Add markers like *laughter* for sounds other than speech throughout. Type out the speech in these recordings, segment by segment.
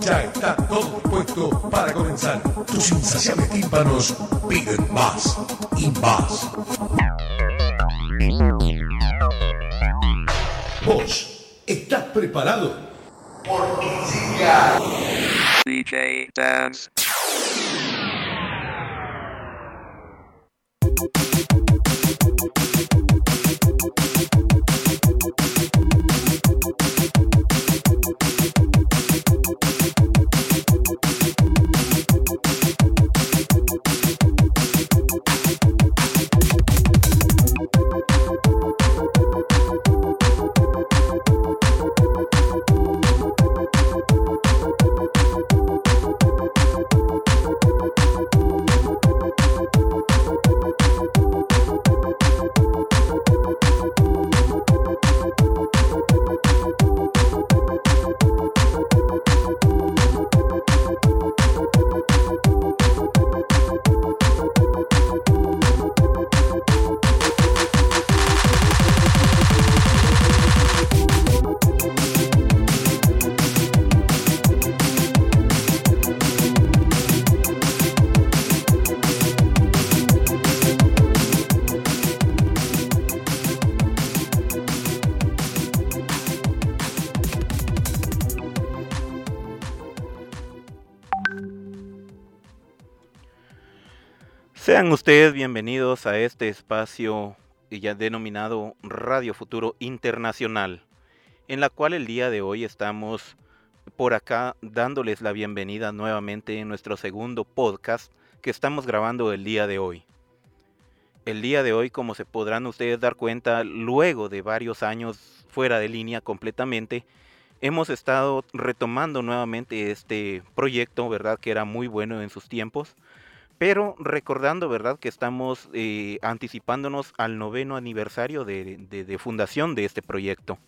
Ya está todo dispuesto para comenzar. Tus insaciables tímpanos piden más y más. ¿Vos estás preparado? Llega DJ Dance. Sean ustedes bienvenidos a este espacio ya denominado Radio Futuro Internacional, en la cual el día de hoy estamos por acá dándoles la bienvenida nuevamente en nuestro segundo podcast que estamos grabando el día de hoy. El día de hoy, como se podrán ustedes dar cuenta, luego de varios años fuera de línea completamente, hemos estado retomando nuevamente este proyecto, ¿verdad? Que era muy bueno en sus tiempos pero recordando, ¿verdad?, que estamos eh, anticipándonos al noveno aniversario de, fundación de este proyecto.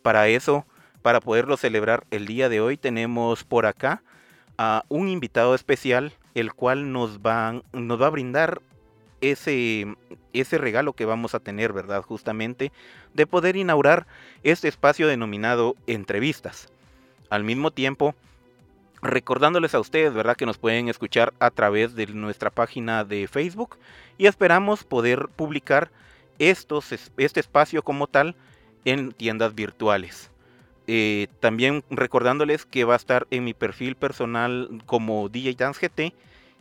Para eso, para poderlo celebrar el día de hoy, tenemos por acá a un invitado especial, el cual nos va, nos va a brindar ese, ese regalo que vamos a tener, ¿verdad? Justamente de poder inaugurar este espacio denominado entrevistas. Al mismo tiempo, recordándoles a ustedes, ¿verdad? Que nos pueden escuchar a través de nuestra página de Facebook y esperamos poder publicar estos, este espacio como tal en tiendas virtuales. Eh, también recordándoles que va a estar en mi perfil personal como DJ Dance GT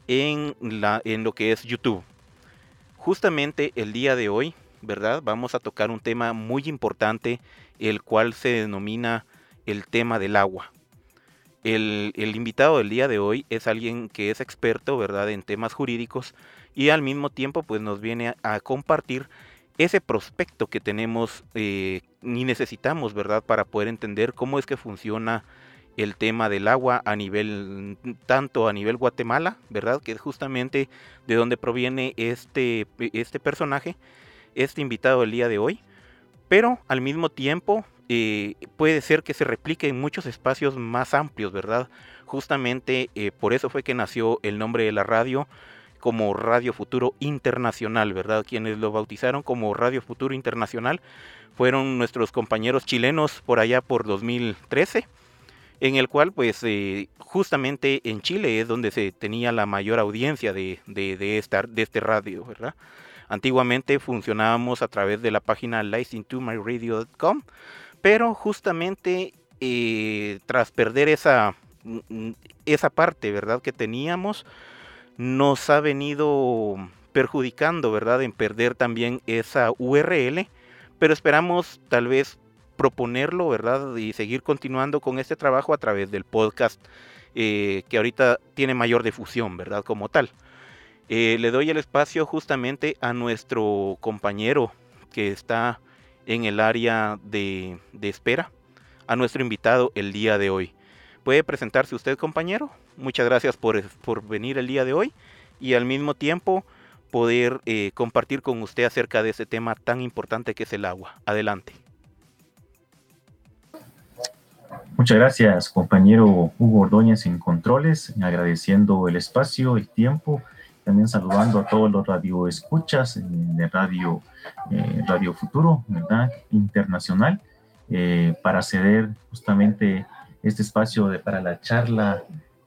en, la, en lo que es YouTube. Justamente el día de hoy, ¿verdad? Vamos a tocar un tema muy importante, el cual se denomina el tema del agua. El, invitado del día de hoy es alguien que es experto, ¿verdad?, en temas jurídicos y al mismo tiempo pues nos viene a, compartir ese prospecto que tenemos eh, y necesitamos, ¿verdad?, para poder entender cómo es que funciona el tema del agua a nivel, tanto a nivel Guatemala, ¿verdad?, que es justamente de donde proviene este, este personaje, este invitado del día de hoy, pero al mismo tiempo eh, puede ser que se replique en muchos espacios más amplios, ¿verdad? Justamente eh, por eso fue que nació el nombre de la radio como Radio Futuro Internacional, ¿verdad? Quienes lo bautizaron como Radio Futuro Internacional fueron nuestros compañeros chilenos por allá por 2013, en el cual pues eh, justamente en Chile es donde se tenía la mayor audiencia de, de, de este radio, ¿verdad? Antiguamente funcionábamos a través de la página listentomyradio.com, pero justamente eh, tras perder esa, esa parte, ¿verdad? Que teníamos, nos ha venido perjudicando, ¿verdad? En perder también esa URL, pero esperamos tal vez proponerlo, ¿verdad? Y seguir continuando con este trabajo a través del podcast eh, que ahorita tiene mayor difusión, ¿verdad? Como tal. Eh, le doy el espacio justamente a nuestro compañero que está en el área de, espera, a nuestro invitado el día de hoy. ¿Puede presentarse usted, compañero? Muchas gracias por, por venir el día de hoy y al mismo tiempo poder eh, compartir con usted acerca de ese tema tan importante que es el agua. Adelante. Muchas gracias, compañero Hugo Ordóñez en Controles, agradeciendo el espacio, el tiempo, también saludando a todos los radioescuchas de Radio, eh, Radio Futuro, ¿verdad? Internacional, eh, para ceder justamente este espacio de, para la charla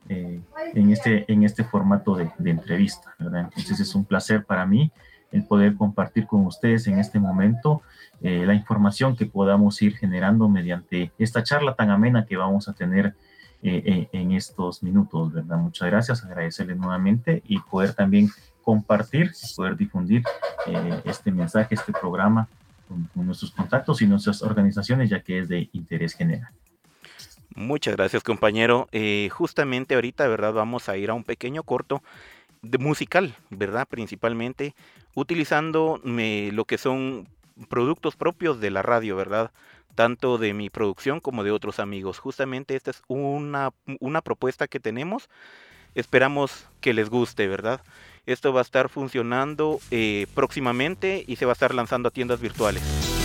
eh, en, este, en este formato de, entrevista. Entonces es un placer para mí el poder compartir con ustedes en este momento eh, la información que podamos ir generando mediante esta charla tan amena que vamos a tener eh, en, estos minutos, ¿verdad? Muchas gracias, agradecerles nuevamente y poder también compartir, poder difundir este mensaje, este programa con nuestros contactos y nuestras organizaciones, ya que es de interés general. Muchas gracias compañero. Eh, justamente ahorita, ¿verdad? Vamos a ir a un pequeño corto de musical, ¿verdad? Principalmente utilizando lo que son productos propios de la radio, ¿verdad? Tanto de mi producción como de otros amigos. Justamente esta es una, una propuesta que tenemos. Esperamos que les guste, ¿verdad? Esto va a estar funcionando eh, próximamente y se va a estar lanzando a tiendas virtuales.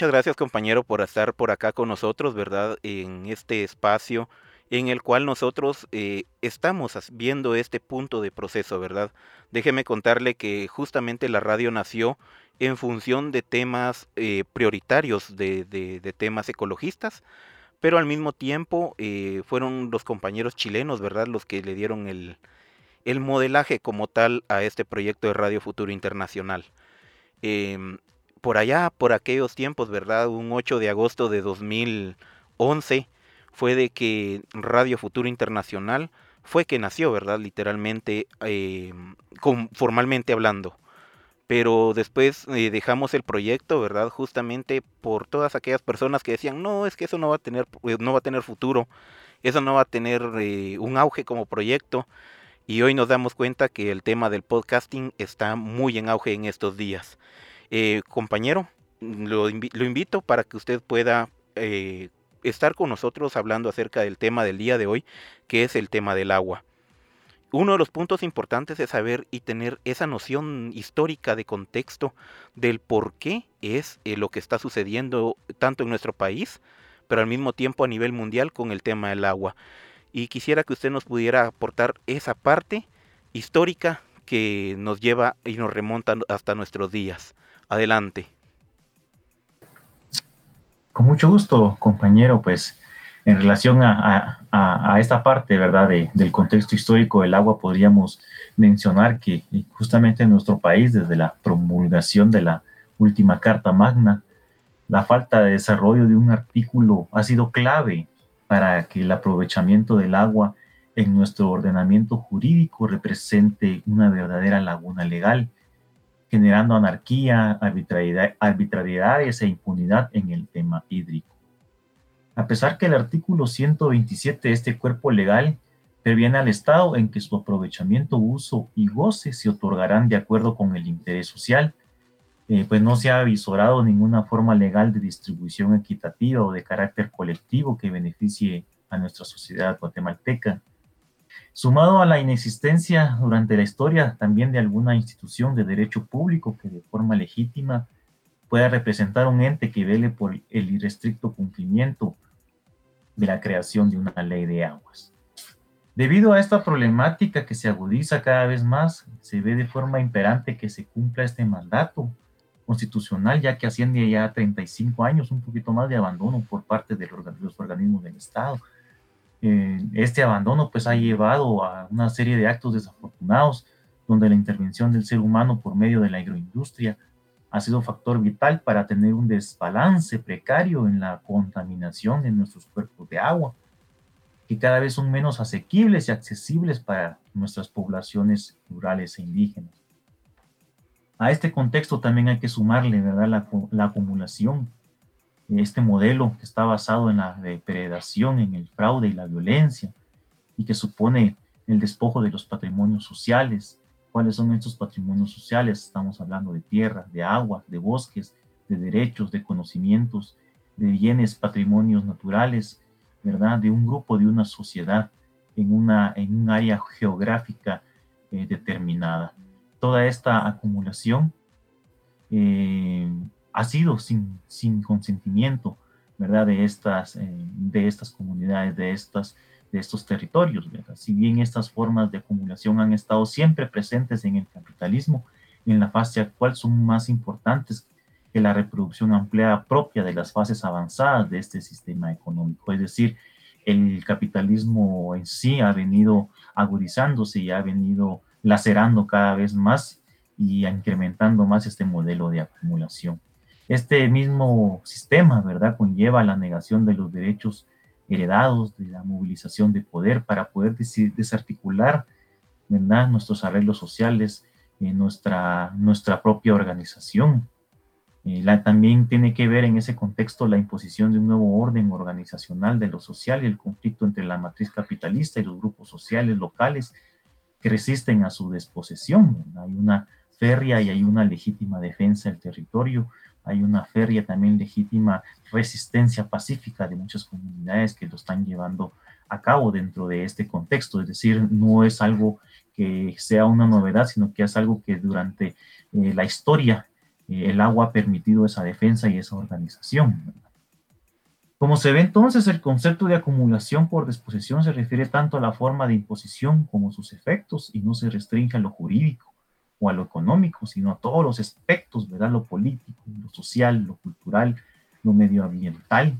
Muchas gracias compañero por estar por acá con nosotros, ¿verdad? En este espacio en el cual nosotros eh, estamos viendo este punto de proceso, ¿verdad? Déjeme contarle que justamente la radio nació en función de temas eh, prioritarios, de, temas ecologistas, pero al mismo tiempo eh, fueron los compañeros chilenos, ¿verdad? Los que le dieron el, el modelaje como tal a este proyecto de Radio Futuro Internacional. Em, por allá, por aquellos tiempos, ¿verdad? Un 8 de agosto de 2011 fue de que Radio Futuro Internacional fue que nació, ¿verdad? Literalmente, eh, formalmente hablando. pero después eh, dejamos el proyecto, ¿verdad? Justamente por todas aquellas personas que decían, no, es que eso no va a tener, eh, no va a tener futuro, eso no va a tener un auge como proyecto. Y hoy nos damos cuenta que el tema del podcasting está muy en auge en estos días. Compañero, lo, invito para que usted pueda estar con nosotros hablando acerca del tema del día de hoy, que es el tema del agua uno de los puntos importantes es saber y tener esa noción histórica de contexto del por qué es eh, lo que está sucediendo tanto en nuestro país, pero al mismo tiempo a nivel mundial con el tema del agua. Y quisiera que usted nos pudiera aportar esa parte histórica que nos lleva y nos remonta hasta nuestros días. Adelante. Con mucho gusto, compañero, pues en relación a, esta parte, ¿verdad?, del contexto histórico del agua, podríamos mencionar que justamente en nuestro país, desde la promulgación de la última Carta Magna, la falta de desarrollo de un artículo ha sido clave para que el aprovechamiento del agua en nuestro ordenamiento jurídico represente una verdadera laguna legal, generando anarquía, arbitrariedad, arbitrariedades e impunidad en el tema hídrico. A pesar que el artículo 127 de este cuerpo legal previene al Estado en que su aprovechamiento, uso y goce se otorgarán de acuerdo con el interés social, eh, pues no se ha avisorado ninguna forma legal de distribución equitativa o de carácter colectivo que beneficie a nuestra sociedad guatemalteca. Sumado a la inexistencia durante la historia también de alguna institución de derecho público que de forma legítima pueda representar un ente que vele por el irrestricto cumplimiento de la creación de una ley de aguas. Debido a esta problemática que se agudiza cada vez más, se ve de forma imperante que se cumpla este mandato constitucional, ya que asciende ya a 35 años, un poquito más de abandono por parte de los organismos del Estado. Eh, este abandono pues ha llevado a una serie de actos desafortunados, donde la intervención del ser humano por medio de la agroindustria ha sido factor vital para tener un desbalance precario en la contaminación de nuestros cuerpos de agua, que cada vez son menos asequibles y accesibles para nuestras poblaciones rurales e indígenas. A este contexto también hay que sumarle ¿verdad? La, la acumulación, este modelo que está basado en la depredación, en el fraude y la violencia, y que supone el despojo de los patrimonios sociales, ¿Cuáles son estos patrimonios sociales? Estamos hablando de tierra, de agua, de bosques, de derechos, de conocimientos, de bienes, patrimonios naturales, ¿verdad? De un grupo, de una sociedad en, una, en un área geográfica eh, determinada. Toda esta acumulación eh, ha sido sin, sin consentimiento, ¿verdad? De estas, eh, de estas comunidades, de estas de estos territorios. Si bien estas formas de acumulación han estado siempre presentes en el capitalismo, en la fase actual son más importantes que la reproducción ampliada propia de las fases avanzadas de este sistema económico. Es decir, el capitalismo en sí ha venido agudizándose y ha venido lacerando cada vez más y incrementando más este modelo de acumulación. Este mismo sistema, ¿verdad?, conlleva la negación de los derechos heredados de la movilización de poder para poder desarticular ¿verdad? nuestros arreglos sociales, en nuestra, nuestra propia organización. Eh, la, también tiene que ver en ese contexto la imposición de un nuevo orden organizacional de lo social y el conflicto entre la matriz capitalista y los grupos sociales locales que resisten a su desposesión. Hay una férrea y hay una legítima defensa del territorio hay una férrea también legítima resistencia pacífica de muchas comunidades que lo están llevando a cabo dentro de este contexto. Es decir, no es algo que sea una novedad, sino que es algo que durante eh, la historia eh, el agua ha permitido esa defensa y esa organización. Como se ve entonces, el concepto de acumulación por disposición se refiere tanto a la forma de imposición como sus efectos y no se restringe a lo jurídico o a lo económico, sino a todos los aspectos, ¿verdad? Lo político, lo social, lo cultural, lo medioambiental,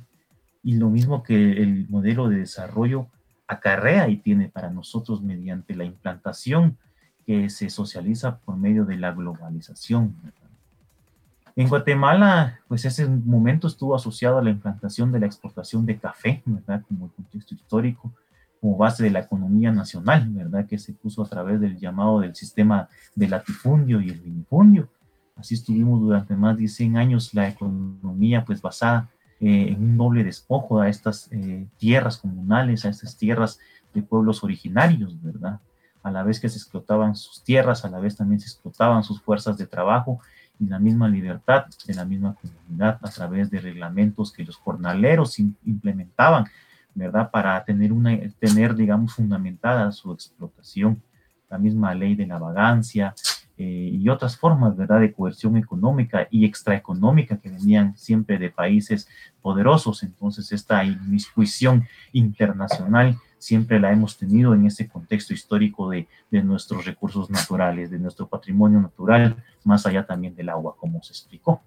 y lo mismo que el modelo de desarrollo acarrea y tiene para nosotros mediante la implantación que se socializa por medio de la globalización. En Guatemala, pues ese momento estuvo asociado a la implantación de la exportación de café, ¿verdad? Como contexto histórico, como base de la economía nacional, ¿verdad? Que se puso a través del llamado del sistema de latifundio y el minifundio. Así estuvimos durante más de 100 años la economía pues basada eh, en un doble despojo a estas eh, tierras comunales, a estas tierras de pueblos originarios, ¿verdad? A la vez que se explotaban sus tierras, a la vez también se explotaban sus fuerzas de trabajo y la misma libertad de la misma comunidad a través de reglamentos que los jornaleros implementaban, ¿verdad? Para tener, una, tener digamos, fundamentada su explotación. La misma ley de la vagancia, eh, y otras formas, ¿verdad?, de coerción económica y extraeconómica que venían siempre de países poderosos. Entonces, esta inmiscuición internacional siempre la hemos tenido en ese contexto histórico de, de nuestros recursos naturales, de nuestro patrimonio natural, más allá también del agua, como se explicó.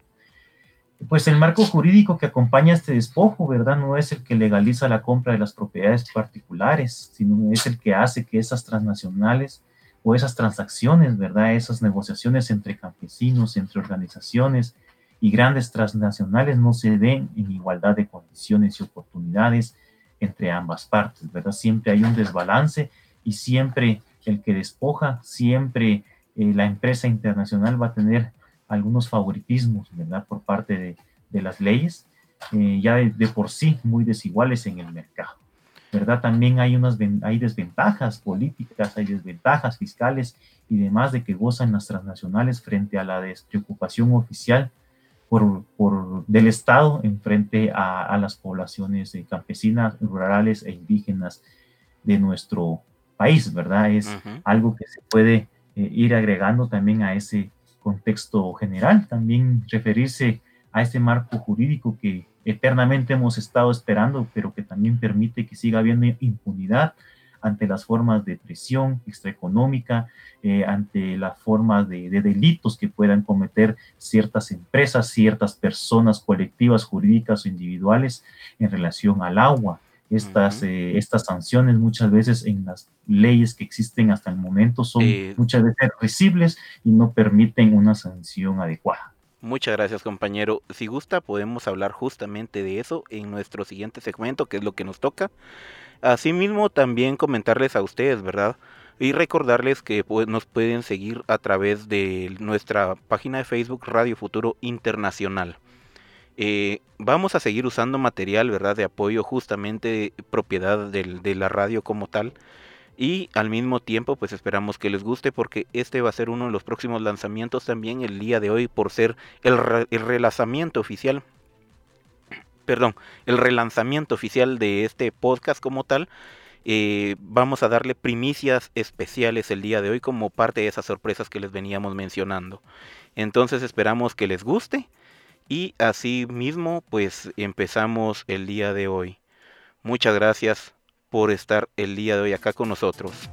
Pues el marco jurídico que acompaña este despojo, ¿verdad? No es el que legaliza la compra de las propiedades particulares, sino es el que hace que esas transnacionales o esas transacciones, ¿verdad? Esas negociaciones entre campesinos, entre organizaciones y grandes transnacionales no se den en igualdad de condiciones y oportunidades entre ambas partes, ¿verdad? Siempre hay un desbalance y siempre el que despoja, siempre eh, la empresa internacional va a tener algunos favoritismos, ¿verdad? Por parte de, de las leyes, eh, ya de por sí muy desiguales en el mercado. ¿verdad? También hay, unas, hay desventajas políticas, hay desventajas fiscales y demás de que gozan las transnacionales frente a la despreocupación oficial por, por del Estado en frente a, a las poblaciones campesinas, rurales e indígenas de nuestro país, ¿verdad? Es algo que se puede eh, ir agregando también a ese contexto general, también referirse a este marco jurídico que eternamente hemos estado esperando, pero que también permite que siga habiendo impunidad ante las formas de presión extraeconómica, eh, ante las formas de, delitos que puedan cometer ciertas empresas, ciertas personas colectivas, jurídicas o individuales en relación al agua. Estas, eh, estas sanciones muchas veces en las leyes que existen hasta el momento son muchas veces recibles y no permiten una sanción adecuada. Muchas gracias compañero. Si gusta podemos hablar justamente de eso en nuestro siguiente segmento, que es lo que nos toca. Asimismo también comentarles a ustedes, ¿verdad? Y recordarles que pues, nos pueden seguir a través de nuestra página de Facebook Radio Futuro Internacional. Eh, vamos a seguir usando material, ¿verdad? De apoyo justamente propiedad de la radio como tal. Y al mismo tiempo pues esperamos que les guste porque este va a ser uno de los próximos lanzamientos también el día de hoy por ser el, relanzamiento oficial perdón el relanzamiento oficial de este podcast como tal. Eh, vamos a darle primicias especiales el día de hoy como parte de esas sorpresas que les veníamos mencionando. Entonces esperamos que les guste y así mismo pues empezamos el día de hoy muchas gracias por estar el día de hoy acá con nosotros.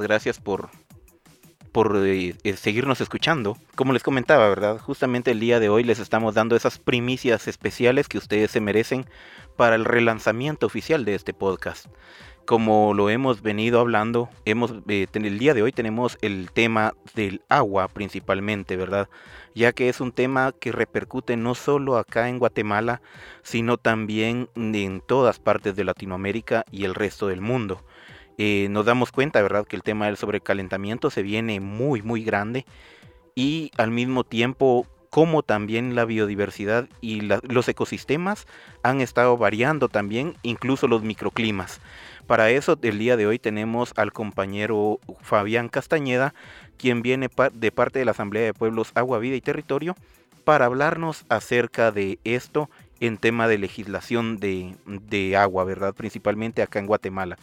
Gracias por, por eh, eh, seguirnos escuchando. Como les comentaba, ¿verdad? Justamente el día de hoy les estamos dando esas primicias especiales que ustedes se merecen para el relanzamiento oficial de este podcast. Como lo hemos venido hablando, hemos, eh, el día de hoy tenemos el tema del agua principalmente, ¿verdad? Ya que es un tema que repercute no solo acá en Guatemala, sino también en todas partes de Latinoamérica y el resto del mundo. Eh, nos damos cuenta, ¿verdad?, que el tema del sobrecalentamiento se viene muy, muy grande y al mismo tiempo como también la biodiversidad y los ecosistemas han estado variando también, incluso los microclimas. Para eso, el día de hoy tenemos al compañero Fabián Castañeda, quien viene de parte de la Asamblea de Pueblos Agua, Vida y Territorio, para hablarnos acerca de esto en tema de legislación de, de agua, ¿verdad? Principalmente acá en Guatemala.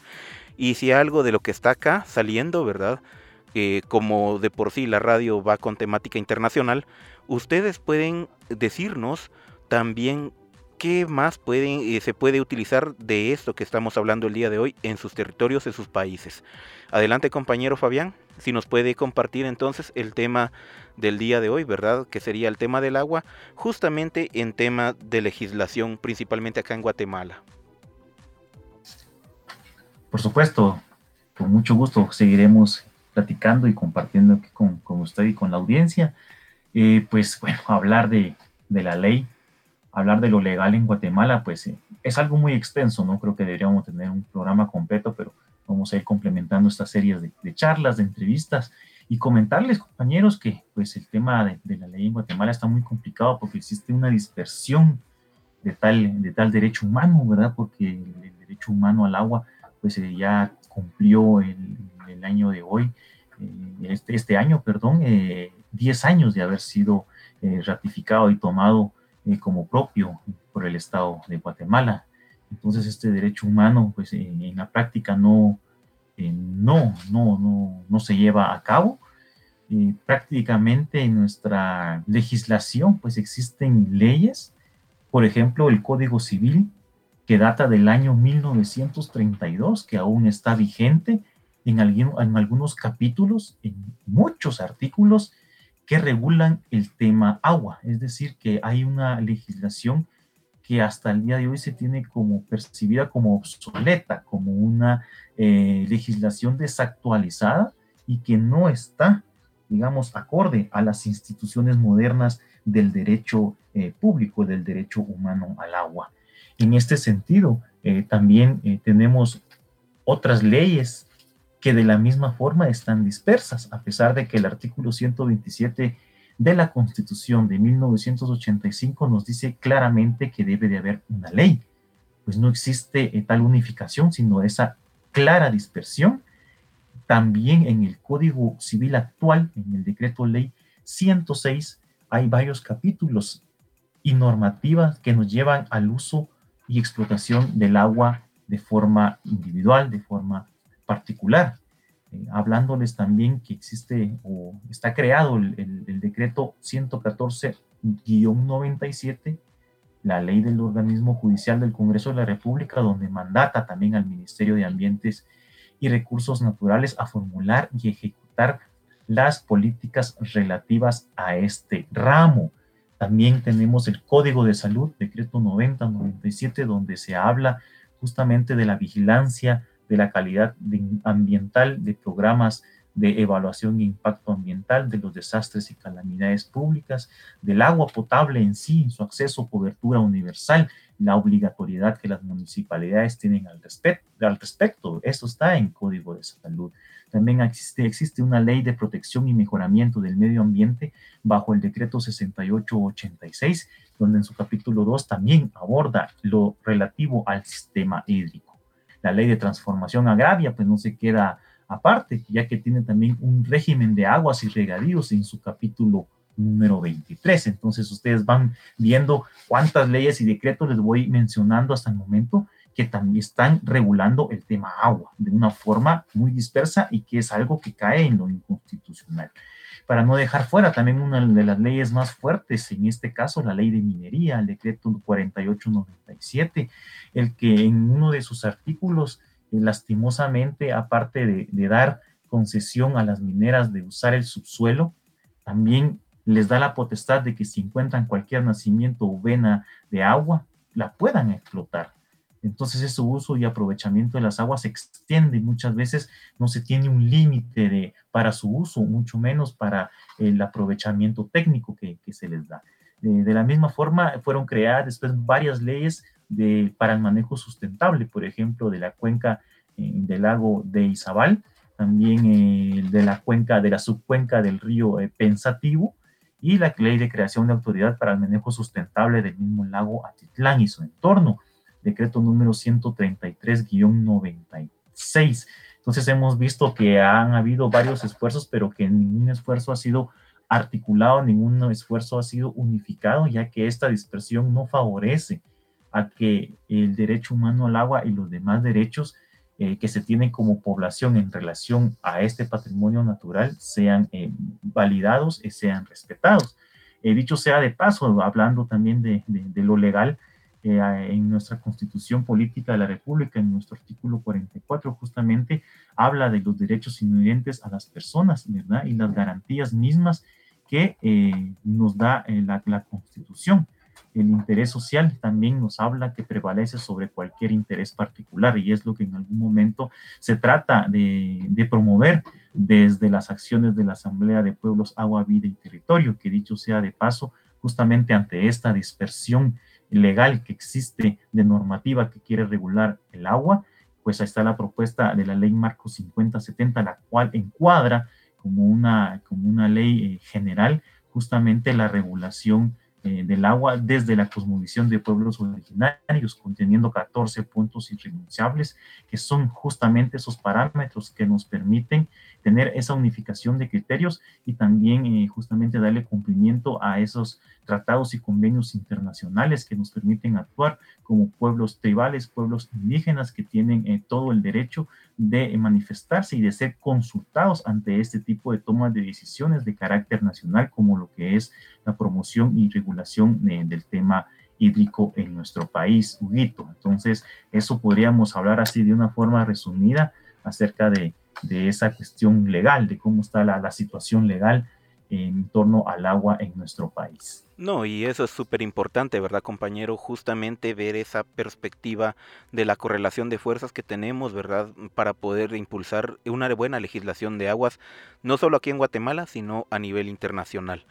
Y si algo de lo que está acá saliendo, ¿verdad? Como de por sí la radio va con temática internacional, ustedes pueden decirnos también qué más eh, se puede utilizar de esto que estamos hablando el día de hoy en sus territorios, en sus países. Adelante compañero Fabián, si nos puede compartir entonces el tema del día de hoy, ¿verdad? Que sería el tema del agua, justamente en tema de legislación, principalmente acá en Guatemala. Por supuesto, con mucho gusto seguiremos platicando y compartiendo aquí con, usted y con la audiencia. Eh, pues bueno, *laughs* hablar de, la ley, hablar de lo legal en Guatemala, pues eh, es algo muy extenso, ¿no? Creo que deberíamos tener un programa completo, pero vamos a ir complementando esta serie de, charlas, de entrevistas y comentarles, compañeros, que pues el tema de, la ley en Guatemala está muy complicado porque existe una dispersión de tal derecho humano, ¿verdad? Porque el derecho humano al agua pues eh, ya cumplió el, el, año de hoy, eh, este, este, año, perdón, 10 eh, años de haber sido ratificado y tomado como propio por el Estado de Guatemala. Entonces este derecho humano, pues en la práctica no, no, no, no, no se lleva a cabo. prácticamente en nuestra legislación, pues existen leyes, por ejemplo, el Código Civil, que data del año 1932, que aún está vigente en, algunos capítulos, en muchos artículos que regulan el tema agua. Es decir, que hay una legislación que hasta el día de hoy se tiene como percibida como obsoleta, como una eh, legislación desactualizada y que no está, digamos, acorde a las instituciones modernas del derecho eh, público, del derecho humano al agua. En este sentido, eh, también eh, tenemos otras leyes que de la misma forma están dispersas, a pesar de que el artículo 127 de la Constitución de 1985 nos dice claramente que debe de haber una ley. Pues no existe eh, tal unificación, sino esa clara dispersión. También en el Código Civil actual, en el decreto ley 106, hay varios capítulos y normativas que nos llevan al uso y explotación del agua de forma individual, de forma particular. Eh, hablándoles también que existe o está creado el, el decreto 114-97, la ley del organismo judicial del Congreso de la República, donde mandata también al Ministerio de Ambientes y Recursos Naturales a formular y ejecutar las políticas relativas a este ramo. También tenemos el Código de Salud, decreto 90-97, donde se habla justamente de la vigilancia de la calidad ambiental, de programas de evaluación e impacto ambiental, de los desastres y calamidades públicas, del agua potable en sí, su acceso, cobertura universal, la obligatoriedad que las municipalidades tienen al, al respecto. Eso está en Código de Salud. También existe, existe una ley de protección y mejoramiento del medio ambiente bajo el decreto 6886, donde en su capítulo 2 también aborda lo relativo al sistema hídrico. La ley de transformación agraria, pues no se queda aparte, ya que tiene también un régimen de aguas y regadíos en su capítulo número 23. Entonces ustedes van viendo cuántas leyes y decretos les voy mencionando hasta el momento que también están regulando el tema agua de una forma muy dispersa y que es algo que cae en lo inconstitucional. Para no dejar fuera también una de las leyes más fuertes, en este caso la ley de minería, el decreto 4897, el que en uno de sus artículos, eh, lastimosamente, aparte de, dar concesión a las mineras de usar el subsuelo, también les da la potestad de que si encuentran cualquier nacimiento o vena de agua, la puedan explotar. Entonces ese uso y aprovechamiento de las aguas se extiende muchas veces, no se tiene un límite para su uso, mucho menos para el aprovechamiento técnico que, se les da. de la misma forma, fueron creadas después varias leyes para el manejo sustentable, por ejemplo, de la cuenca eh, del lago de Izabal, también eh, de la cuenca, de la subcuenca del río eh, Pensativo, y la ley de creación de autoridad para el manejo sustentable del mismo lago Atitlán y su entorno, decreto número 133-96. Entonces hemos visto que han habido varios esfuerzos, pero que ningún esfuerzo ha sido articulado, ningún esfuerzo ha sido unificado, ya que esta dispersión no favorece a que el derecho humano al agua y los demás derechos eh, que se tienen como población en relación a este patrimonio natural sean eh, validados y sean respetados. Eh, dicho sea de paso, hablando también de, de, lo legal, en nuestra constitución política de la República, en nuestro artículo 44, justamente habla de los derechos inherentes a las personas, ¿verdad? Y las garantías mismas que nos da la, la constitución el interés social también nos habla que prevalece sobre cualquier interés particular y es lo que en algún momento se trata de, promover desde las acciones de la Asamblea de Pueblos, Agua, Vida y Territorio, que dicho sea de paso, justamente ante esta dispersión legal que existe de normativa que quiere regular el agua, pues ahí está la propuesta de la ley Marco 5070, la cual encuadra como una, como una ley eh, general justamente la regulación eh, del agua desde la cosmovisión de pueblos originarios, conteniendo 14 puntos irrenunciables, que son justamente esos parámetros que nos permiten tener esa unificación de criterios y también eh, justamente darle cumplimiento a esos tratados y convenios internacionales que nos permiten actuar como pueblos tribales, pueblos indígenas que tienen eh, todo el derecho de manifestarse y de ser consultados ante este tipo de tomas de decisiones de carácter nacional, como lo que es la promoción y regulación eh, del tema hídrico en nuestro país, Huguito. Entonces, eso podríamos hablar así de una forma resumida acerca de, de esa cuestión legal, de cómo está la, la situación legal en torno al agua en nuestro país. No, y eso es súper importante, ¿verdad, compañero? Justamente ver esa perspectiva de la correlación de fuerzas que tenemos, ¿verdad? Para poder impulsar una buena legislación de aguas, no solo aquí en Guatemala, sino a nivel internacional.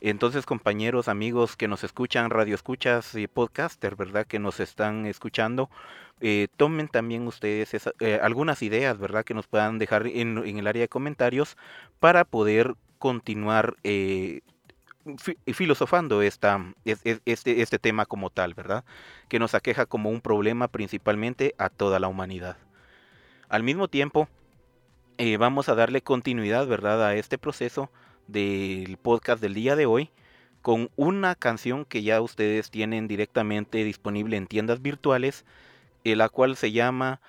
Entonces, compañeros, amigos que nos escuchan, radio escuchas y podcaster, ¿verdad? Que nos están escuchando, eh, tomen también ustedes eh, algunas ideas, ¿verdad? Que nos puedan dejar en, el área de comentarios para poder continuar eh, filosofando esta, este, este tema como tal, ¿verdad? Que nos aqueja como un problema principalmente a toda la humanidad. Al mismo tiempo, vamos a darle continuidad, ¿verdad?, a este proceso del podcast del día de hoy con una canción que ya ustedes tienen directamente disponible en tiendas virtuales, eh, la cual se llama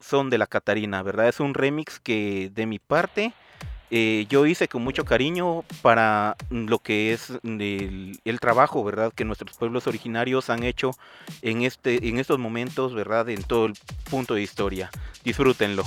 Son de la Catarina, ¿verdad? Es un remix que de mi parte eh, yo hice con mucho cariño para lo que es el, el, trabajo, ¿verdad? Que nuestros pueblos originarios han hecho en, este, en estos momentos, ¿verdad? En todo el punto de historia. Disfrútenlo.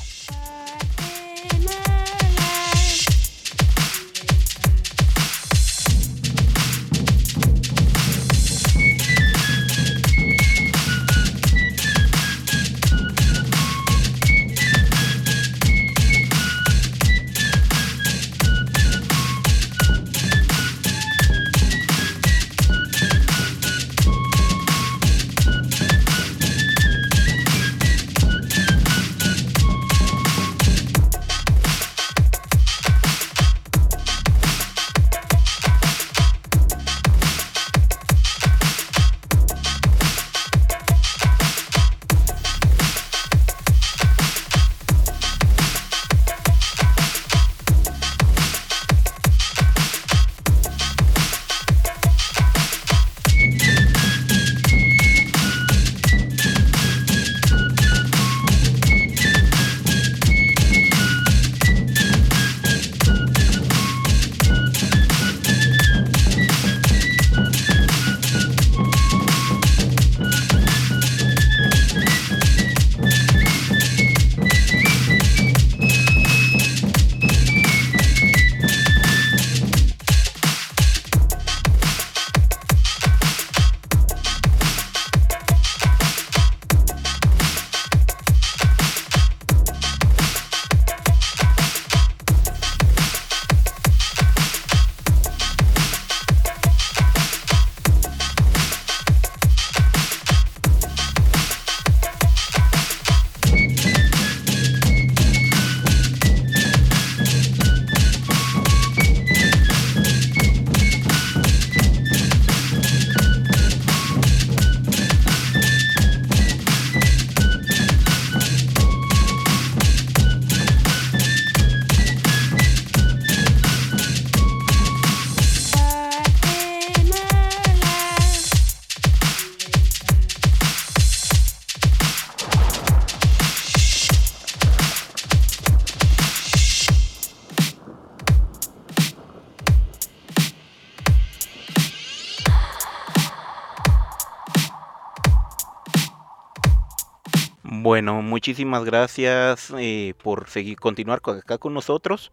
Muchísimas gracias eh, por seguir continuar acá con nosotros.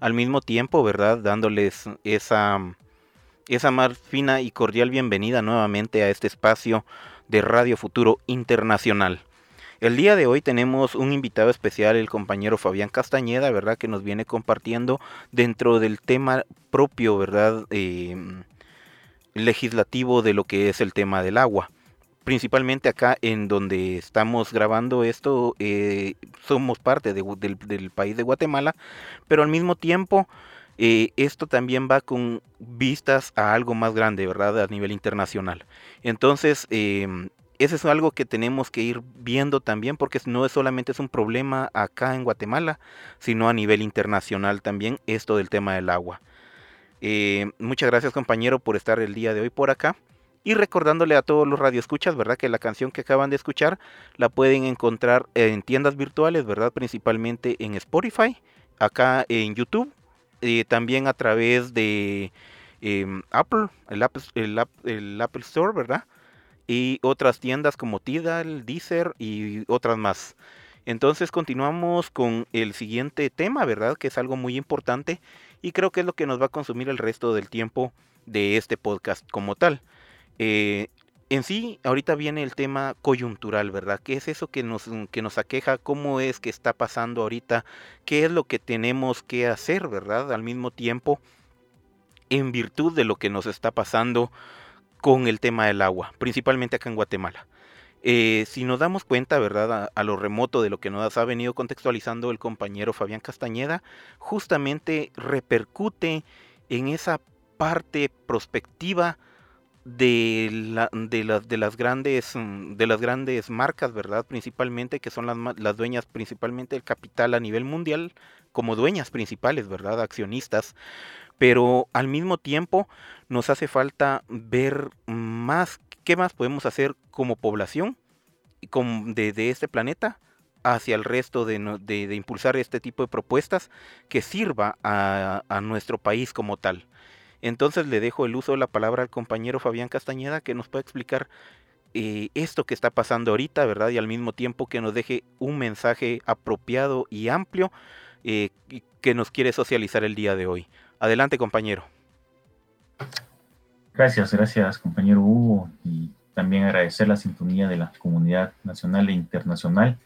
Al mismo tiempo, ¿verdad? Dándoles esa, esa más fina y cordial bienvenida nuevamente a este espacio de Radio Futuro Internacional. El día de hoy tenemos un invitado especial, el compañero Fabián Castañeda, ¿verdad? Que nos viene compartiendo dentro del tema propio, ¿verdad? Em, legislativo de lo que es el tema del agua. Principalmente acá en donde estamos grabando esto, eh, somos parte del, país de Guatemala, pero al mismo tiempo eh, esto también va con vistas a algo más grande, ¿verdad? A nivel internacional. Entonces, em, eso es algo que tenemos que ir viendo también porque no es solamente es un problema acá en Guatemala, sino a nivel internacional también esto del tema del agua. Eh, muchas gracias compañero por estar el día de hoy por acá. Y recordándole a todos los radioescuchas, ¿verdad? Que la canción que acaban de escuchar la pueden encontrar en tiendas virtuales, ¿verdad? Principalmente en Spotify, acá en YouTube, eh, también a través de em, Apple, el Apple, el Apple Store, ¿verdad? y otras tiendas como Tidal, Deezer y otras más. Entonces continuamos con el siguiente tema, ¿verdad? Que es algo muy importante y creo que es lo que nos va a consumir el resto del tiempo de este podcast como tal. Eh, en sí, ahorita viene el tema coyuntural, ¿verdad? ¿Qué es eso que nos, que nos aqueja? ¿Cómo es que está pasando ahorita? ¿Qué es lo que tenemos que hacer, ¿verdad? Al mismo tiempo, en virtud de lo que nos está pasando con el tema del agua, principalmente acá en Guatemala. Eh, si nos damos cuenta, ¿verdad? A, lo remoto de lo que nos ha venido contextualizando el compañero Fabián Castañeda, justamente repercute en esa parte prospectiva de, la, de, de, las grandes, de las grandes marcas, ¿verdad? Principalmente, que son las, las dueñas principalmente del capital a nivel mundial, como dueñas principales, ¿verdad? Accionistas pero al mismo tiempo nos hace falta ver más qué más podemos hacer como población de, de este planeta hacia el resto de, de, impulsar este tipo de propuestas que sirva a, a, nuestro país como tal. Entonces le dejo el uso de la palabra al compañero Fabián Castañeda que nos pueda explicar eh, esto que está pasando ahorita, ¿verdad? Y al mismo tiempo que nos deje un mensaje apropiado y amplio eh, que nos quiere socializar el día de hoy. Adelante, compañero. Gracias, gracias, compañero Hugo, y también agradecer la sintonía de la comunidad nacional e internacional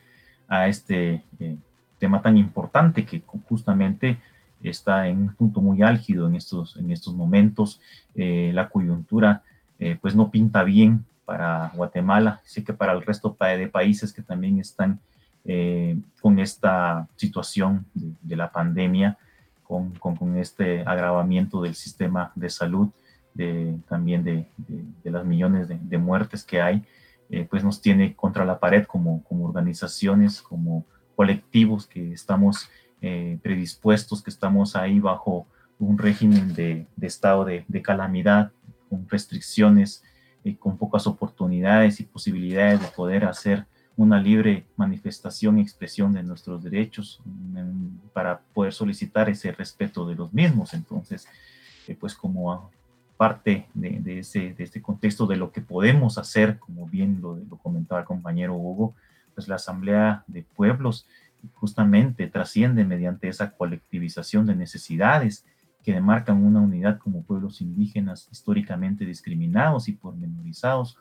a este eh, tema tan importante que justamente está en un punto muy álgido en estos, en estos momentos. Eh, la coyuntura eh, pues no pinta bien para Guatemala, sé que para el resto de países que también están con esta situación de la pandemia, con, este agravamiento del sistema de salud, de, también de, las millones de, muertes que hay, eh, pues nos tiene contra la pared como, como organizaciones, como colectivos que estamos eh, predispuestos, que estamos ahí bajo un régimen de, estado de, calamidad, con restricciones, eh, con pocas oportunidades y posibilidades de poder hacer una libre manifestación y expresión de nuestros derechos para poder solicitar ese respeto de los mismos. Entonces, eh, pues como parte de, ese, de este contexto de lo que podemos hacer, como bien lo, lo comentaba el compañero Hugo, pues la Asamblea de Pueblos justamente trasciende mediante esa colectivización de necesidades que demarcan una unidad como pueblos indígenas históricamente discriminados y pormenorizados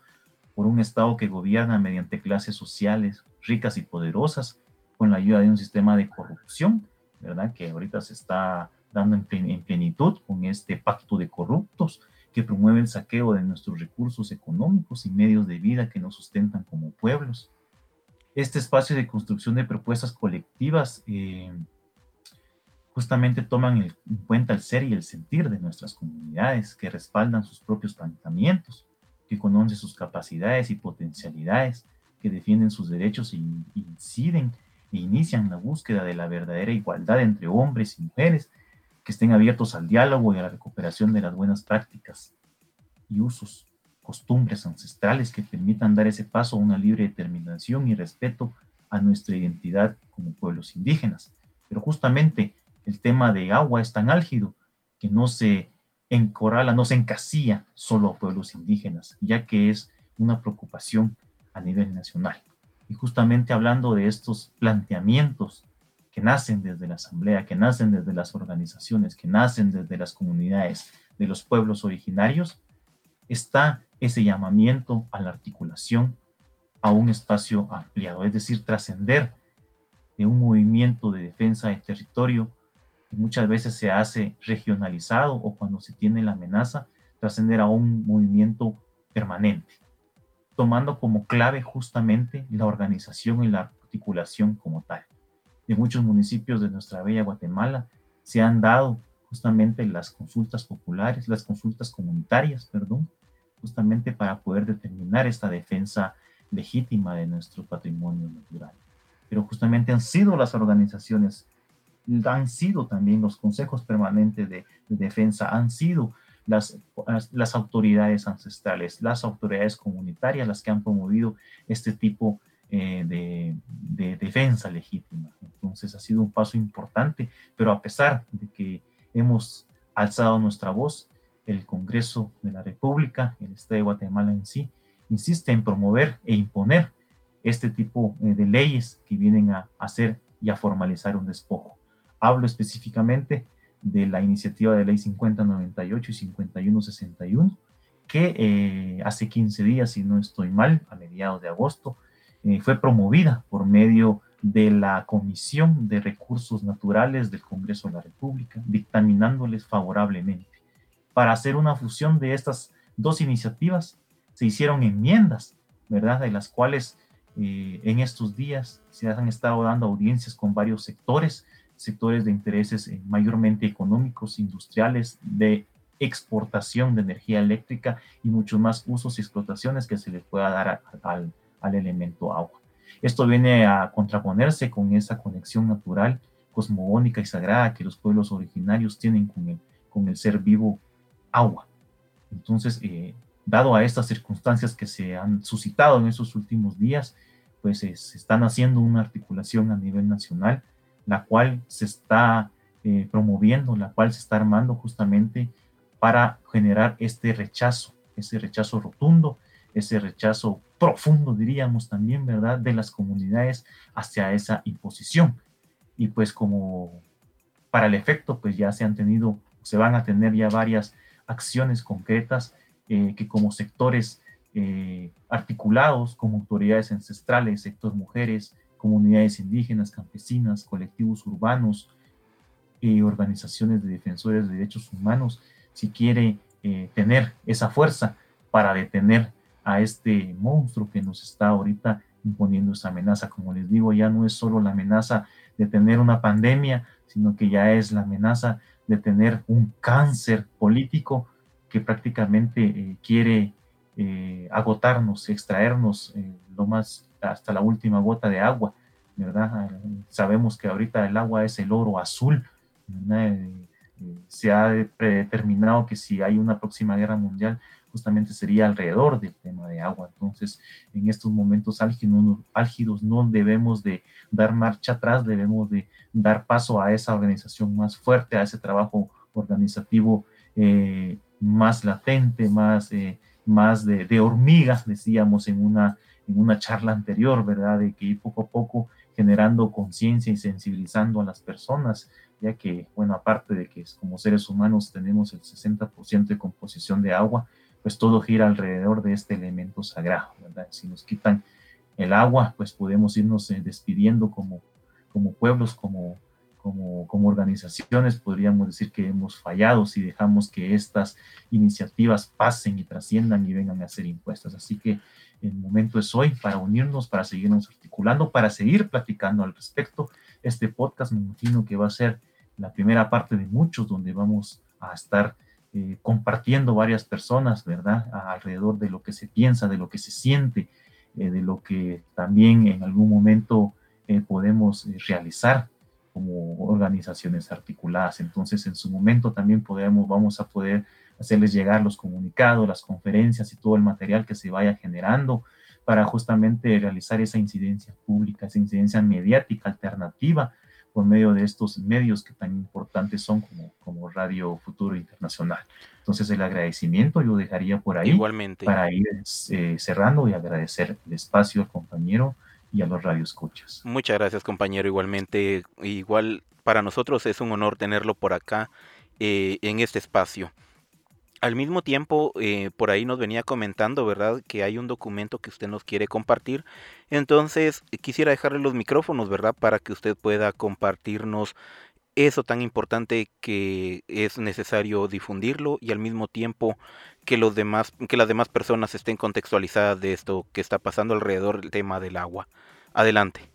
por un Estado que gobierna mediante clases sociales ricas y poderosas, con la ayuda de un sistema de corrupción, ¿verdad? Que ahorita se está dando en, plenitud con este pacto de corruptos que promueve el saqueo de nuestros recursos económicos y medios de vida que nos sustentan como pueblos. Este espacio de construcción de propuestas colectivas eh, justamente toman en cuenta el ser y el sentir de nuestras comunidades que respaldan sus propios planteamientos que conocen sus capacidades y potencialidades, que defienden sus derechos e inciden e inician la búsqueda de la verdadera igualdad entre hombres y mujeres, que estén abiertos al diálogo y a la recuperación de las buenas prácticas y usos, costumbres ancestrales que permitan dar ese paso a una libre determinación y respeto a nuestra identidad como pueblos indígenas. Pero justamente el tema de agua es tan álgido que no se encorrala, no se encasilla solo a pueblos indígenas, ya que es una preocupación a nivel nacional. Y justamente hablando de estos planteamientos que nacen desde la asamblea, que nacen desde las organizaciones, que nacen desde las comunidades de los pueblos originarios, está ese llamamiento a la articulación a un espacio ampliado, es decir, trascender de un movimiento de defensa del territorio que muchas veces se hace regionalizado o cuando se tiene la amenaza, trascender a un movimiento permanente, tomando como clave justamente la organización y la articulación como tal. De muchos municipios de nuestra bella Guatemala se han dado justamente las consultas populares, las consultas comunitarias, perdón, justamente para poder determinar esta defensa legítima de nuestro patrimonio natural. Pero justamente han sido las organizaciones, han sido también los consejos permanentes de, defensa, han sido las, autoridades ancestrales, las autoridades comunitarias las que han promovido este tipo eh, de, defensa legítima. Entonces ha sido un paso importante, pero a pesar de que hemos alzado nuestra voz, el Congreso de la República, el Estado de Guatemala en sí, insiste en promover e imponer este tipo eh, de leyes que vienen a hacer y a formalizar un despojo. Hablo específicamente de la iniciativa de ley 5098 y 5161, que eh, hace 15 días, si no estoy mal, a mediados de agosto, eh, fue promovida por medio de la Comisión de Recursos Naturales del Congreso de la República, dictaminándoles favorablemente. Para hacer una fusión de estas dos iniciativas, se hicieron enmiendas, ¿verdad? De las cuales eh, en estos días se han estado dando audiencias con varios sectores, sectores de intereses eh, mayormente económicos, industriales, de exportación de energía eléctrica y muchos más usos y explotaciones que se le pueda dar al, al elemento agua. Esto viene a contraponerse con esa conexión natural, cosmogónica y sagrada que los pueblos originarios tienen con el, con el ser vivo agua. Entonces, eh, dado a estas circunstancias que se han suscitado en esos últimos días, pues se están haciendo una articulación a nivel nacional, la cual se está eh, promoviendo, la cual se está armando justamente para generar este rechazo, ese rechazo rotundo, ese rechazo profundo, diríamos también, ¿verdad?, de las comunidades hacia esa imposición. Y pues como para el efecto, pues ya se han tenido, se van a tener ya varias acciones concretas eh, que como sectores eh, articulados, como autoridades ancestrales, sector mujeres, comunidades indígenas, campesinas, colectivos urbanos, y organizaciones de defensores de derechos humanos, si quiere eh, tener esa fuerza para detener a este monstruo que nos está ahorita imponiendo esa amenaza. Como les digo, ya no es solo la amenaza de tener una pandemia, sino que ya es la amenaza de tener un cáncer político que prácticamente eh, quiere eh, agotarnos, extraernos eh, lo más hasta la última gota de agua, ¿verdad? Sabemos que ahorita el agua es el oro azul, se ha determinado que si hay una próxima guerra mundial, justamente sería alrededor del tema de agua. Entonces, en estos momentos álgidos, no debemos de dar marcha atrás, debemos de dar paso a esa organización más fuerte, a ese trabajo organizativo eh, más latente, más, eh, más de, de, hormigas, decíamos en una, en una charla anterior, ¿verdad? De que ir poco a poco generando conciencia y sensibilizando a las personas, ya que, bueno, aparte de que como seres humanos tenemos el 60% de composición de agua, pues todo gira alrededor de este elemento sagrado, ¿verdad? Si nos quitan el agua, pues podemos irnos eh, despidiendo como, como pueblos, como, como, como organizaciones, podríamos decir que hemos fallado si dejamos que estas iniciativas pasen y trasciendan y vengan a ser impuestas. Así que el momento es hoy para unirnos, para seguirnos articulando, para seguir platicando al respecto. Este podcast me imagino que va a ser la primera parte de muchos donde vamos a estar eh, compartiendo varias personas, ¿verdad? Alrededor de lo que se piensa, de lo que se siente, eh, de lo que también en algún momento eh, podemos realizar como organizaciones articuladas. Entonces, en su momento también podemos, vamos a poder hacerles llegar los comunicados, las conferencias y todo el material que se vaya generando para justamente realizar esa incidencia pública, esa incidencia mediática alternativa por medio de estos medios que tan importantes son como, como Radio Futuro Internacional. Entonces el agradecimiento yo dejaría por ahí Igualmente. para ir eh, cerrando y agradecer el espacio al compañero y a los radioescuchas. Muchas gracias, compañero. Igualmente, igual para nosotros es un honor tenerlo por acá eh, en este espacio. Al mismo tiempo, eh, por ahí nos venía comentando, ¿verdad? Que hay un documento que usted nos quiere compartir. Entonces, quisiera dejarle los micrófonos, ¿verdad? Para que usted pueda compartirnos eso tan importante que es necesario difundirlo y al mismo tiempo que los demás que las demás personas estén contextualizadas de esto que está pasando alrededor del tema del agua. Adelante.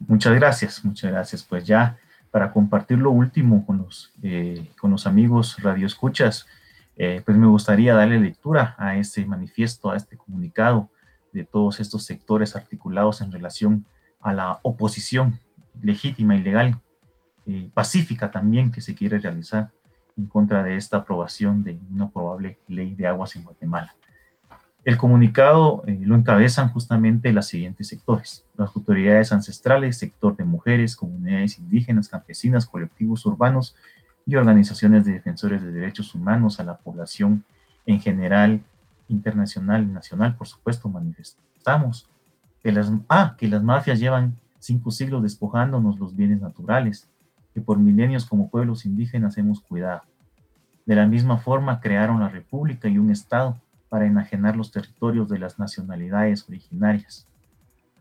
Muchas gracias, muchas gracias. Pues ya para compartir lo último con los, eh, con los amigos radioescuchas, eh, pues me gustaría darle lectura a este manifiesto, a este comunicado de todos estos sectores articulados en relación a la oposición legítima y legal, eh, pacífica también que se quiere realizar en contra de esta aprobación de una probable ley de aguas en Guatemala. El comunicado eh, lo encabezan justamente los siguientes sectores, las autoridades ancestrales, sector de mujeres, comunidades indígenas, campesinas, colectivos urbanos y organizaciones de defensores de derechos humanos a la población en general, internacional y nacional, por supuesto, manifestamos que las, ah, que las mafias llevan cinco siglos despojándonos los bienes naturales, que por milenios como pueblos indígenas hemos cuidado. De la misma forma crearon la República y un Estado para enajenar los territorios de las nacionalidades originarias.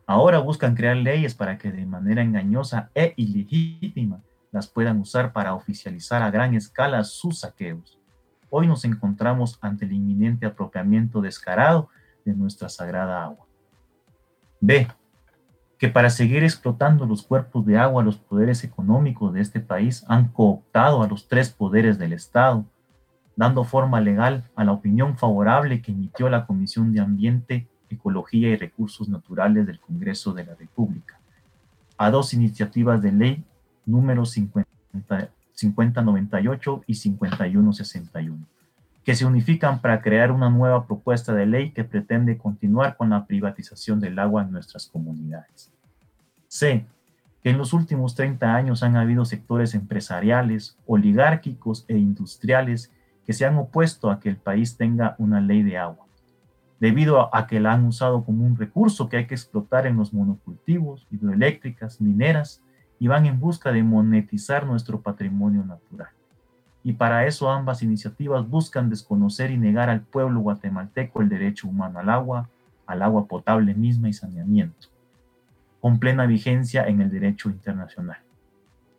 Ahora buscan crear leyes para que de manera engañosa e ilegítima las puedan usar para oficializar a gran escala sus saqueos. Hoy nos encontramos ante el inminente apropiamiento descarado de nuestra sagrada agua. B que para seguir explotando los cuerpos de agua, los poderes económicos de este país han cooptado a los tres poderes del Estado, dando forma legal a la opinión favorable que emitió la Comisión de Ambiente, Ecología y Recursos Naturales del Congreso de la República, a dos iniciativas de ley números 5098 y 5161 que se unifican para crear una nueva propuesta de ley que pretende continuar con la privatización del agua en nuestras comunidades. C. Que en los últimos 30 años han habido sectores empresariales, oligárquicos e industriales que se han opuesto a que el país tenga una ley de agua, debido a que la han usado como un recurso que hay que explotar en los monocultivos, hidroeléctricas, mineras, y van en busca de monetizar nuestro patrimonio natural. Y para eso ambas iniciativas buscan desconocer y negar al pueblo guatemalteco el derecho humano al agua, al agua potable misma y saneamiento, con plena vigencia en el derecho internacional,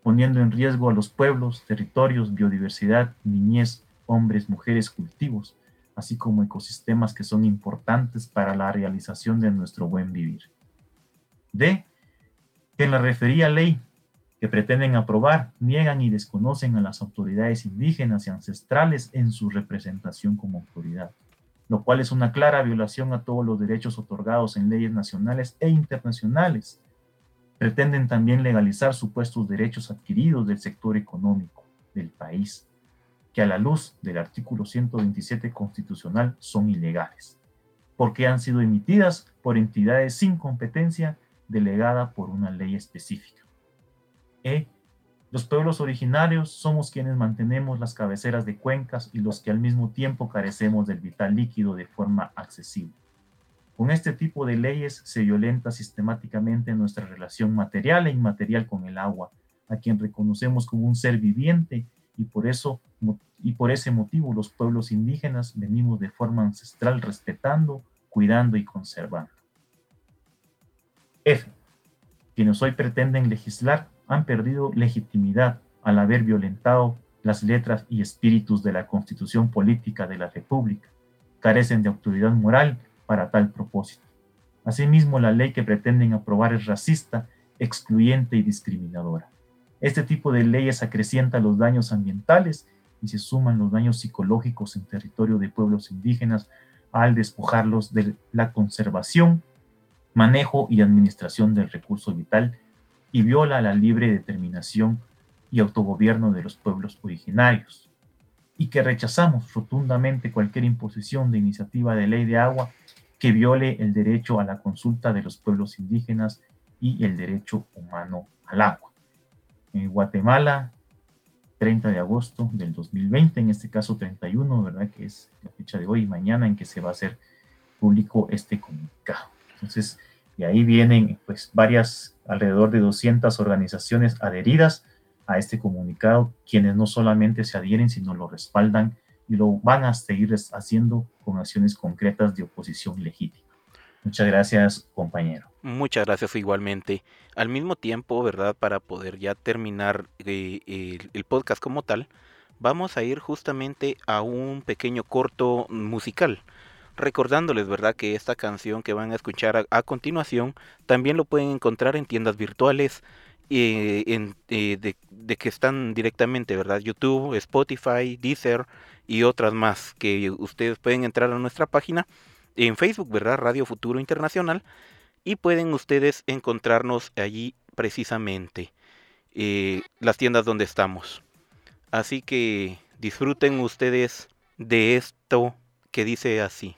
poniendo en riesgo a los pueblos, territorios, biodiversidad, niñez, hombres, mujeres, cultivos, así como ecosistemas que son importantes para la realización de nuestro buen vivir. D. Que en la referida ley que pretenden aprobar niegan y desconocen a las autoridades indígenas y ancestrales en su representación como autoridad, lo cual es una clara violación a todos los derechos otorgados en leyes nacionales e internacionales. Pretenden también legalizar supuestos derechos adquiridos del sector económico del país, que a la luz del artículo 127 constitucional son ilegales, porque han sido emitidas por entidades sin competencia delegada por una ley específica. E. Los pueblos originarios somos quienes mantenemos las cabeceras de cuencas y los que al mismo tiempo carecemos del vital líquido de forma accesible. Con este tipo de leyes se violenta sistemáticamente nuestra relación material e inmaterial con el agua, a quien reconocemos como un ser viviente y por eso y por ese motivo los pueblos indígenas venimos de forma ancestral respetando, cuidando y conservando. F. Quienes hoy pretenden legislar han perdido legitimidad al haber violentado las letras y espíritus de la Constitución Política de la República. Carecen de autoridad moral para tal propósito. Asimismo, la ley que pretenden aprobar es racista, excluyente y discriminadora. Este tipo de leyes acrecienta los daños ambientales y se suman los daños psicológicos en territorio de pueblos indígenas al despojarlos de la conservación, manejo y administración del recurso vital y viola la libre determinación y autogobierno de los pueblos originarios, y que rechazamos rotundamente cualquier imposición de iniciativa de ley de agua que viole el derecho a la consulta de los pueblos indígenas y el derecho humano al agua. En Guatemala, 30 de agosto del 2020, en este caso 31, ¿verdad? Que es la fecha de hoy y mañana en que se va a hacer publicó este comunicado. Entonces, de ahí vienen pues varias, alrededor de 200 organizaciones adheridas a este comunicado, quienes no solamente se adhieren, sino lo respaldan y lo van a seguir haciendo con acciones concretas de oposición legítima. Muchas gracias, compañero. Muchas gracias igualmente. Al mismo tiempo, ¿verdad? Para poder ya terminar eh, el, podcast como tal, vamos a ir justamente a un pequeño corto musical. Recordándoles, ¿verdad? Que esta canción que van a escuchar a, continuación también lo pueden encontrar en tiendas virtuales eh, eh, de, de, que están directamente, ¿verdad? YouTube, Spotify, Deezer y otras más que ustedes pueden entrar a nuestra página en Facebook, ¿verdad? Radio Futuro Internacional y pueden ustedes encontrarnos allí precisamente eh, las tiendas donde estamos. Así que disfruten ustedes de esto que dice así.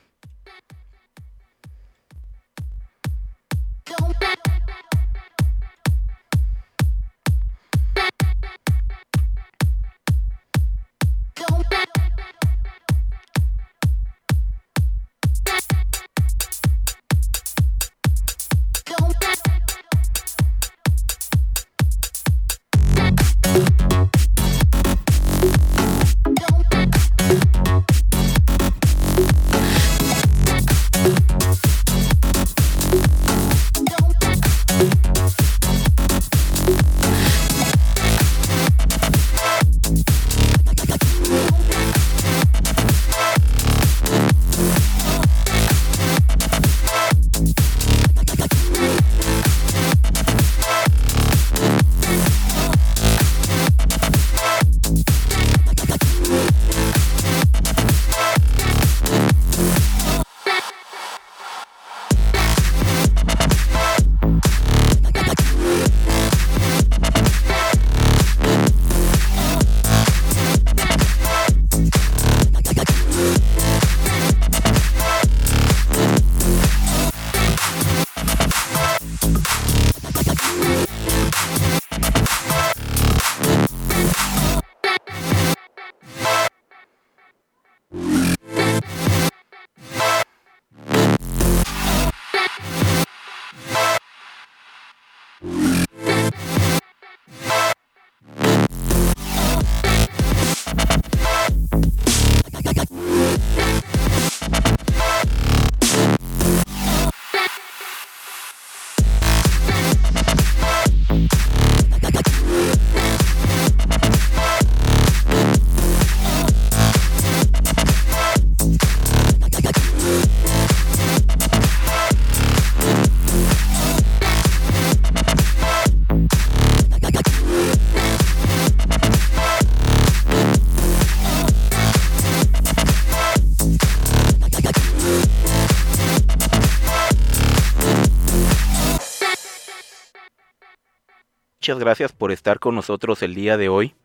Muchas gracias por estar con nosotros el día de hoy.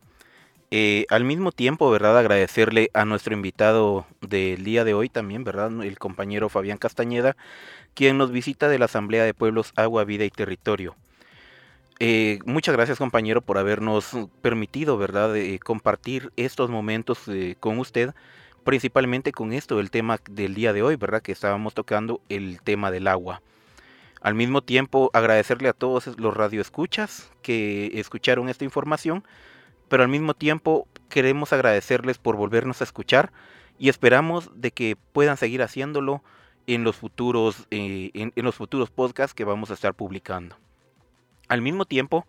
Eh, al mismo tiempo, ¿verdad? Agradecerle a nuestro invitado del día de hoy también, ¿verdad? El compañero Fabián Castañeda, quien nos visita de la Asamblea de Pueblos Agua, Vida y Territorio. Eh, muchas gracias compañero por habernos permitido, ¿verdad?, compartir estos momentos eh, con usted, principalmente con esto, el tema del día de hoy, ¿verdad?, que estábamos tocando el tema del agua. Al mismo tiempo, agradecerle a todos los radioescuchas que escucharon esta información, pero al mismo tiempo queremos agradecerles por volvernos a escuchar y esperamos de que puedan seguir haciéndolo en los futuros, eh, en, los futuros podcasts que vamos a estar publicando. Al mismo tiempo,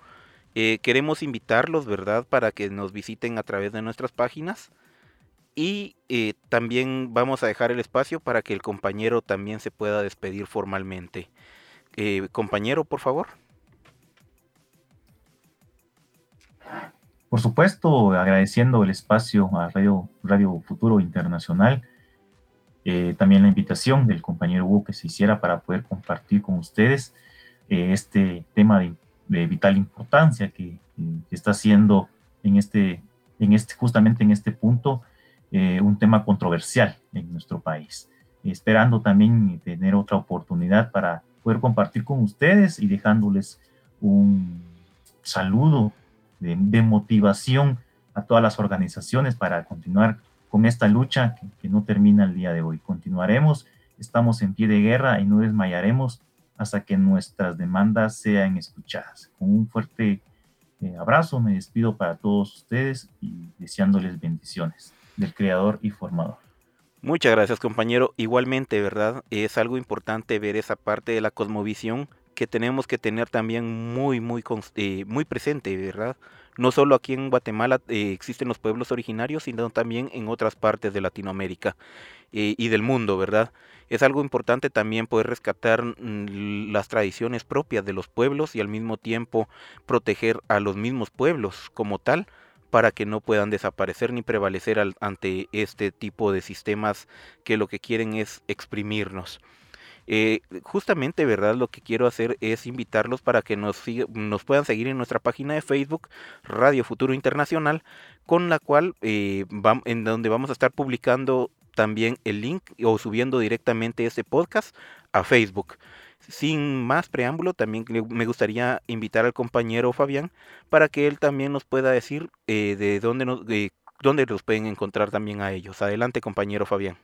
eh, queremos invitarlos, ¿verdad?, para que nos visiten a través de nuestras páginas. Y eh, también vamos a dejar el espacio para que el compañero también se pueda despedir formalmente. Eh, compañero, por favor. Por supuesto, agradeciendo el espacio a Radio, Radio Futuro Internacional, eh, también la invitación del compañero Hugo que se hiciera para poder compartir con ustedes eh, este tema de, vital importancia que, está siendo en este, en este, justamente en este punto, un tema controversial en nuestro país. Esperando también tener otra oportunidad para poder compartir con ustedes y dejándoles un saludo de, motivación a todas las organizaciones para continuar con esta lucha que, no termina el día de hoy. Continuaremos estamos en pie de guerra y no desmayaremos hasta que nuestras demandas sean escuchadas. Con un fuerte eh, abrazo me despido para todos ustedes y deseándoles bendiciones del Creador y Formador. Muchas gracias compañero. Igualmente, ¿verdad? Es algo importante ver esa parte de la cosmovisión que tenemos que tener también muy, muy, eh, muy presente, ¿verdad? No solo aquí en Guatemala eh, existen los pueblos originarios, sino también en otras partes de Latinoamérica eh, y del mundo, ¿verdad? Es algo importante también poder rescatar mm, las tradiciones propias de los pueblos y al mismo tiempo proteger a los mismos pueblos como tal para que no puedan desaparecer ni prevalecer ante este tipo de sistemas que lo que quieren es exprimirnos. Eh, justamente, ¿verdad? Lo que quiero hacer es invitarlos para que nos, nos puedan seguir en nuestra página de Facebook, Radio Futuro Internacional, con la cual, eh, en donde vamos a estar publicando también el link o subiendo directamente este podcast a Facebook. Sin más preámbulo, también me gustaría invitar al compañero Fabián para que él también nos pueda decir eh, de dónde nos, de dónde los pueden encontrar también a ellos. Adelante, compañero Fabián.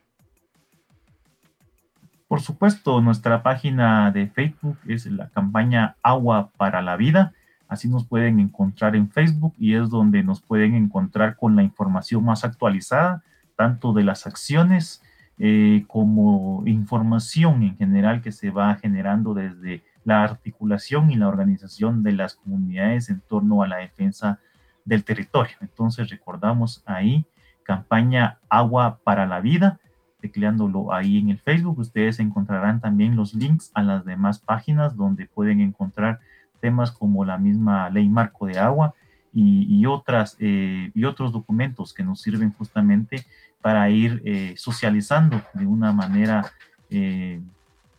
Por supuesto, nuestra página de Facebook es la campaña Agua para la Vida. Así nos pueden encontrar en Facebook y es donde nos pueden encontrar con la información más actualizada, tanto de las acciones eh, como información en general que se va generando desde la articulación y la organización de las comunidades en torno a la defensa del territorio. Entonces recordamos ahí campaña Agua para la Vida tecleándolo ahí en el Facebook. Ustedes encontrarán también los links a las demás páginas donde pueden encontrar temas como la misma ley marco de agua y, otras, eh, y otros documentos que nos sirven justamente para ir eh, socializando de una manera eh,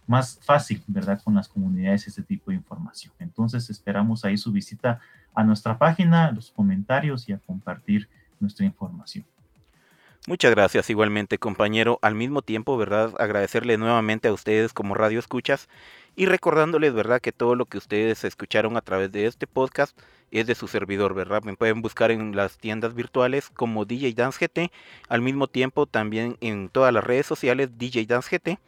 más fácil, ¿verdad? Con las comunidades ese tipo de información. Entonces esperamos ahí su visita a nuestra página, los comentarios y a compartir nuestra información. Muchas gracias igualmente compañero. Al mismo tiempo, ¿verdad? Agradecerle nuevamente a ustedes como Radio Escuchas y recordándoles, ¿verdad? Que todo lo que ustedes escucharon a través de este podcast es de su servidor, ¿verdad? Me pueden buscar en las tiendas virtuales como DJ Dance GT, al mismo tiempo también en todas las redes sociales DJ Dance GT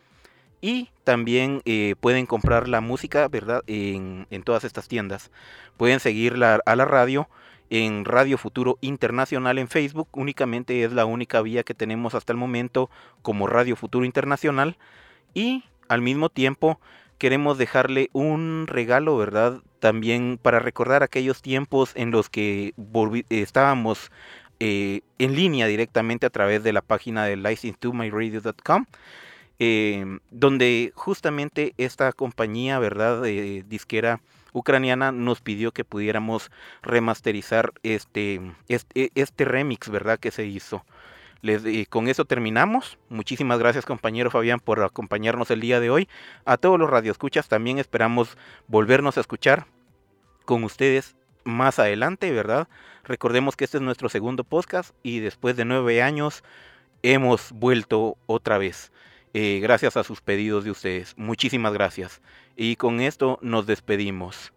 y también eh, pueden comprar la música, ¿verdad? En, en todas estas tiendas. Pueden seguir a la radio en Radio Futuro Internacional en Facebook. Únicamente es la única vía que tenemos hasta el momento como Radio Futuro Internacional. Y al mismo tiempo queremos dejarle un regalo, ¿verdad? También para recordar aquellos tiempos en los que estábamos eh, en línea directamente a través de la página de license2myradio.com. Eh, donde justamente esta compañía, ¿verdad? Disquera ucraniana nos pidió que pudiéramos remasterizar este, este, este remix, ¿verdad? Que se hizo. Les, eh, con eso terminamos. Muchísimas gracias compañero Fabián por acompañarnos el día de hoy. A todos los radioescuchas también esperamos volvernos a escuchar con ustedes más adelante, ¿verdad? Recordemos que este es nuestro segundo podcast y después de nueve años hemos vuelto otra vez. Eh, gracias a sus pedidos de ustedes. Muchísimas gracias. Y con esto nos despedimos.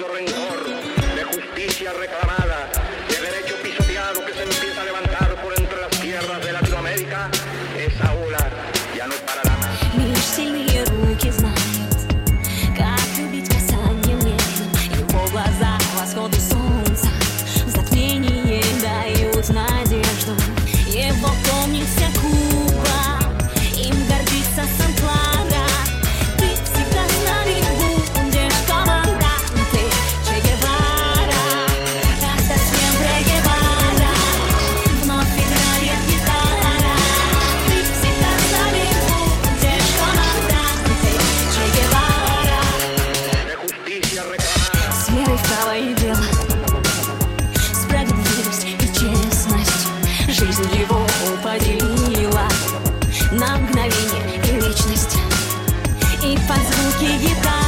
Igor You got.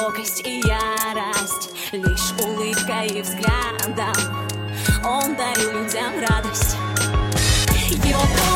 Жестокость и ярость Лишь улыбкой и взглядом Он дарил людям радость. Его